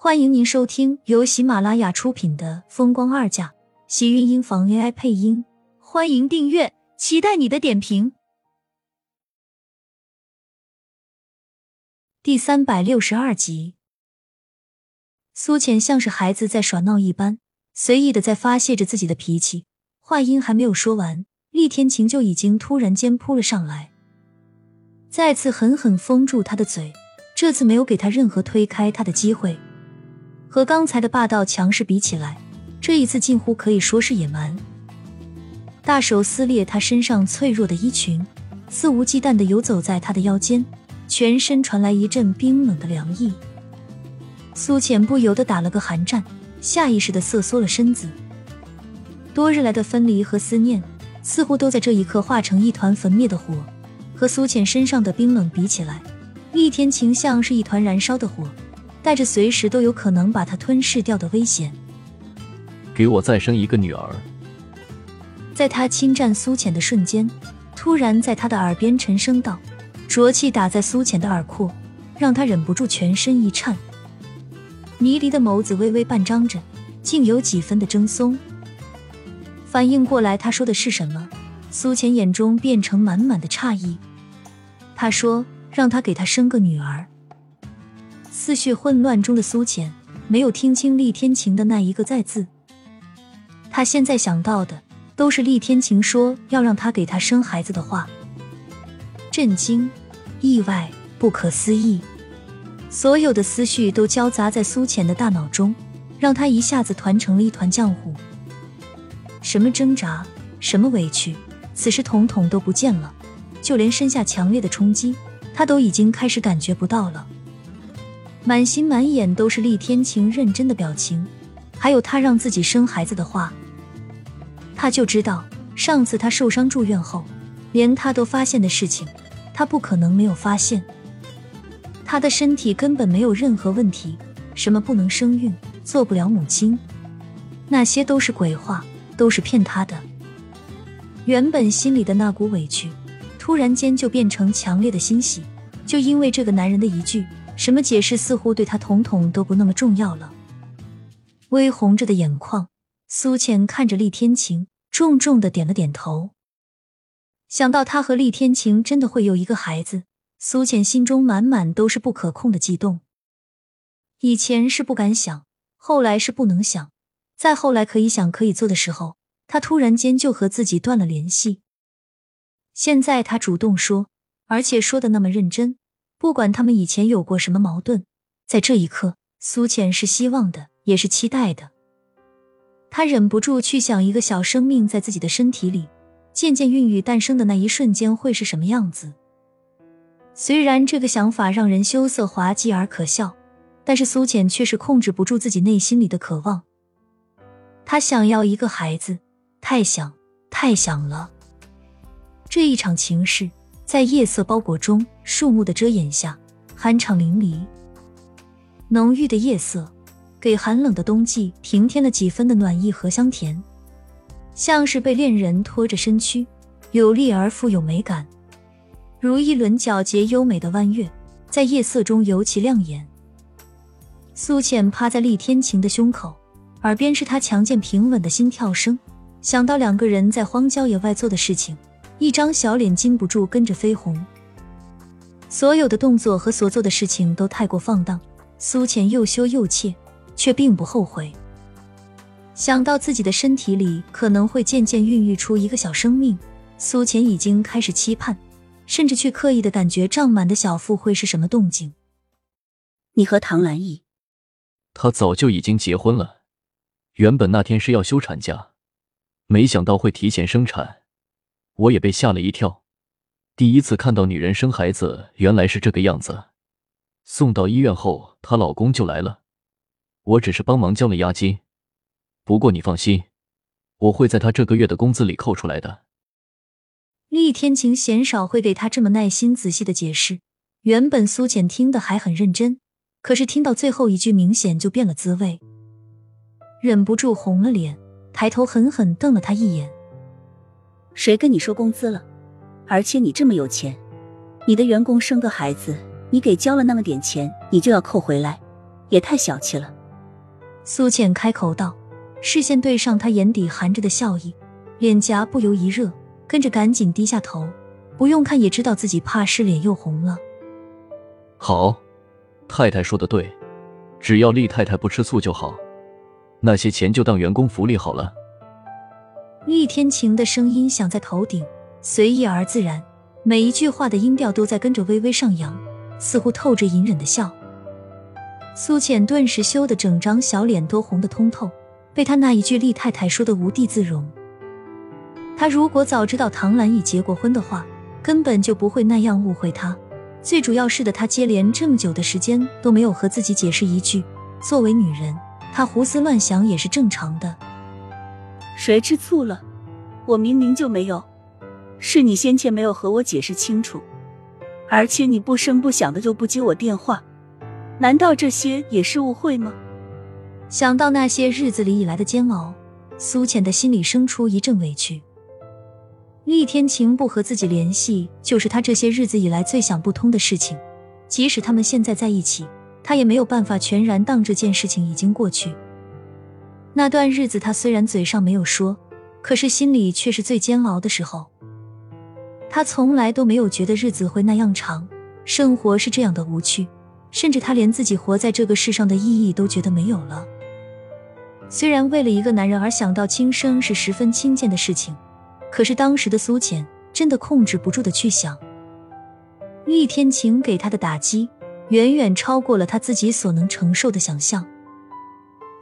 欢迎您收听由喜马拉雅出品的《风光二嫁》，喜运音房 AI 配音。欢迎订阅，期待你的点评。第三百六十二集，苏浅像是孩子在耍闹一般，随意的在发泄着自己的脾气。话音还没有说完，厉天晴就已经突然间扑了上来，再次狠狠封住他的嘴。这次没有给他任何推开他的机会。和刚才的霸道强势比起来，这一次近乎可以说是野蛮。大手撕裂他身上脆弱的衣裙，肆无忌惮的游走在他的腰间，全身传来一阵冰冷的凉意。苏浅不由得打了个寒战，下意识的瑟缩了身子。多日来的分离和思念，似乎都在这一刻化成一团焚灭的火。和苏浅身上的冰冷比起来，厉天晴像是一团燃烧的火。带着随时都有可能把他吞噬掉的危险。给我再生一个女儿！在他侵占苏浅的瞬间，突然在他的耳边沉声道，浊气打在苏浅的耳廓，让他忍不住全身一颤。迷离的眸子微微半张着，竟有几分的怔忪。反应过来他说的是什么，苏浅眼中变成满满的诧异。他说让他给他生个女儿。思绪混乱中的苏浅没有听清厉天晴的那一个“在”字，他现在想到的都是厉天晴说要让他给他生孩子的话。震惊、意外、不可思议，所有的思绪都交杂在苏浅的大脑中，让他一下子团成了一团浆糊。什么挣扎，什么委屈，此时统统都不见了，就连身下强烈的冲击，他都已经开始感觉不到了。满心满眼都是厉天晴认真的表情，还有他让自己生孩子的话。他就知道，上次他受伤住院后，连他都发现的事情，他不可能没有发现。他的身体根本没有任何问题，什么不能生育、做不了母亲，那些都是鬼话，都是骗他的。原本心里的那股委屈，突然间就变成强烈的欣喜，就因为这个男人的一句。什么解释似乎对他统统都不那么重要了。微红着的眼眶，苏浅看着厉天晴，重重的点了点头。想到他和厉天晴真的会有一个孩子，苏浅心中满满都是不可控的激动。以前是不敢想，后来是不能想，再后来可以想可以做的时候，他突然间就和自己断了联系。现在他主动说，而且说的那么认真。不管他们以前有过什么矛盾，在这一刻，苏浅是希望的，也是期待的。他忍不住去想，一个小生命在自己的身体里渐渐孕育诞生的那一瞬间会是什么样子。虽然这个想法让人羞涩滑稽而可笑，但是苏浅却是控制不住自己内心里的渴望。他想要一个孩子，太想，太想了。这一场情事。在夜色包裹中，树木的遮掩下，酣畅淋漓。浓郁的夜色给寒冷的冬季平添了几分的暖意和香甜，像是被恋人拖着身躯，有力而富有美感，如一轮皎洁优美的弯月，在夜色中尤其亮眼。苏浅趴在厉天晴的胸口，耳边是他强健平稳的心跳声，想到两个人在荒郊野外做的事情。一张小脸禁不住跟着绯红，所有的动作和所做的事情都太过放荡。苏浅又羞又怯，却并不后悔。想到自己的身体里可能会渐渐孕育出一个小生命，苏浅已经开始期盼，甚至去刻意的感觉胀满的小腹会是什么动静。你和唐兰意，他早就已经结婚了。原本那天是要休产假，没想到会提前生产。我也被吓了一跳，第一次看到女人生孩子原来是这个样子。送到医院后，她老公就来了，我只是帮忙交了押金。不过你放心，我会在他这个月的工资里扣出来的。厉天晴鲜少会给他这么耐心仔细的解释。原本苏浅听的还很认真，可是听到最后一句，明显就变了滋味，忍不住红了脸，抬头狠狠瞪了他一眼。谁跟你说工资了？而且你这么有钱，你的员工生个孩子，你给交了那么点钱，你就要扣回来？也太小气了。苏倩开口道，视线对上他眼底含着的笑意，脸颊不由一热，跟着赶紧低下头。不用看也知道自己怕是脸又红了。好，太太说的对，只要厉太太不吃醋就好，那些钱就当员工福利好了。厉天晴的声音响在头顶，随意而自然，每一句话的音调都在跟着微微上扬，似乎透着隐忍的笑。苏浅顿时羞得整张小脸都红得通透，被他那一句“厉太太”说的无地自容。他如果早知道唐兰已结过婚的话，根本就不会那样误会他。最主要是的，他接连这么久的时间都没有和自己解释一句。作为女人，她胡思乱想也是正常的。谁吃醋了？我明明就没有，是你先前没有和我解释清楚，而且你不声不响的就不接我电话，难道这些也是误会吗？想到那些日子里以来的煎熬，苏浅的心里生出一阵委屈。厉天晴不和自己联系，就是他这些日子以来最想不通的事情。即使他们现在在一起，他也没有办法全然当这件事情已经过去。那段日子，他虽然嘴上没有说，可是心里却是最煎熬的时候。他从来都没有觉得日子会那样长，生活是这样的无趣，甚至他连自己活在这个世上的意义都觉得没有了。虽然为了一个男人而想到轻生是十分轻贱的事情。可是当时的苏浅真的控制不住的去想，厉天晴给他的打击远远超过了他自己所能承受的想象。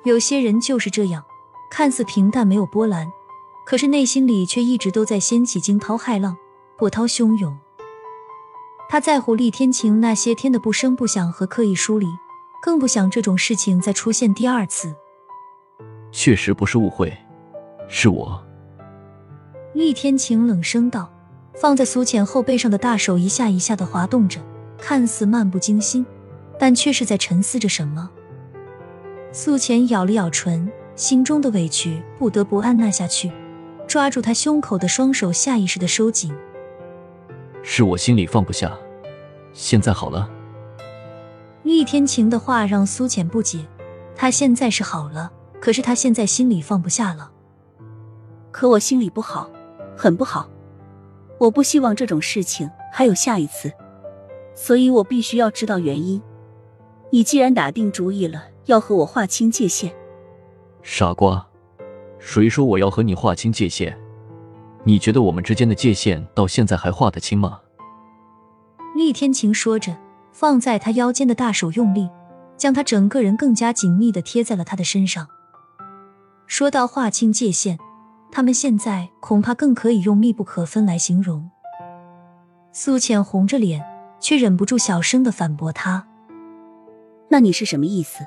有些人就是这样，看似平淡没有波澜，可是内心里却一直都在掀起惊涛骇浪，波涛汹涌。他在乎厉天晴那些天的不声不响和刻意疏离，更不想这种事情再出现第二次。确实不是误会，是我。厉天晴冷声道：“放在苏浅后背上的大手一下一下的滑动着，看似漫不经心，但却是在沉思着什么。”苏浅咬了咬唇，心中的委屈不得不按捺下去，抓住他胸口的双手下意识的收紧。是我心里放不下，现在好了。厉天晴的话让苏浅不解，他现在是好了，可是他现在心里放不下了。可我心里不好。很不好，我不希望这种事情还有下一次，所以我必须要知道原因。你既然打定主意了要和我划清界限，傻瓜，谁说我要和你划清界限？你觉得我们之间的界限到现在还划得清吗？厉天晴说着，放在他腰间的大手用力，将他整个人更加紧密的贴在了他的身上。说到划清界限。他们现在恐怕更可以用密不可分来形容。苏浅红着脸，却忍不住小声的反驳他：“那你是什么意思？”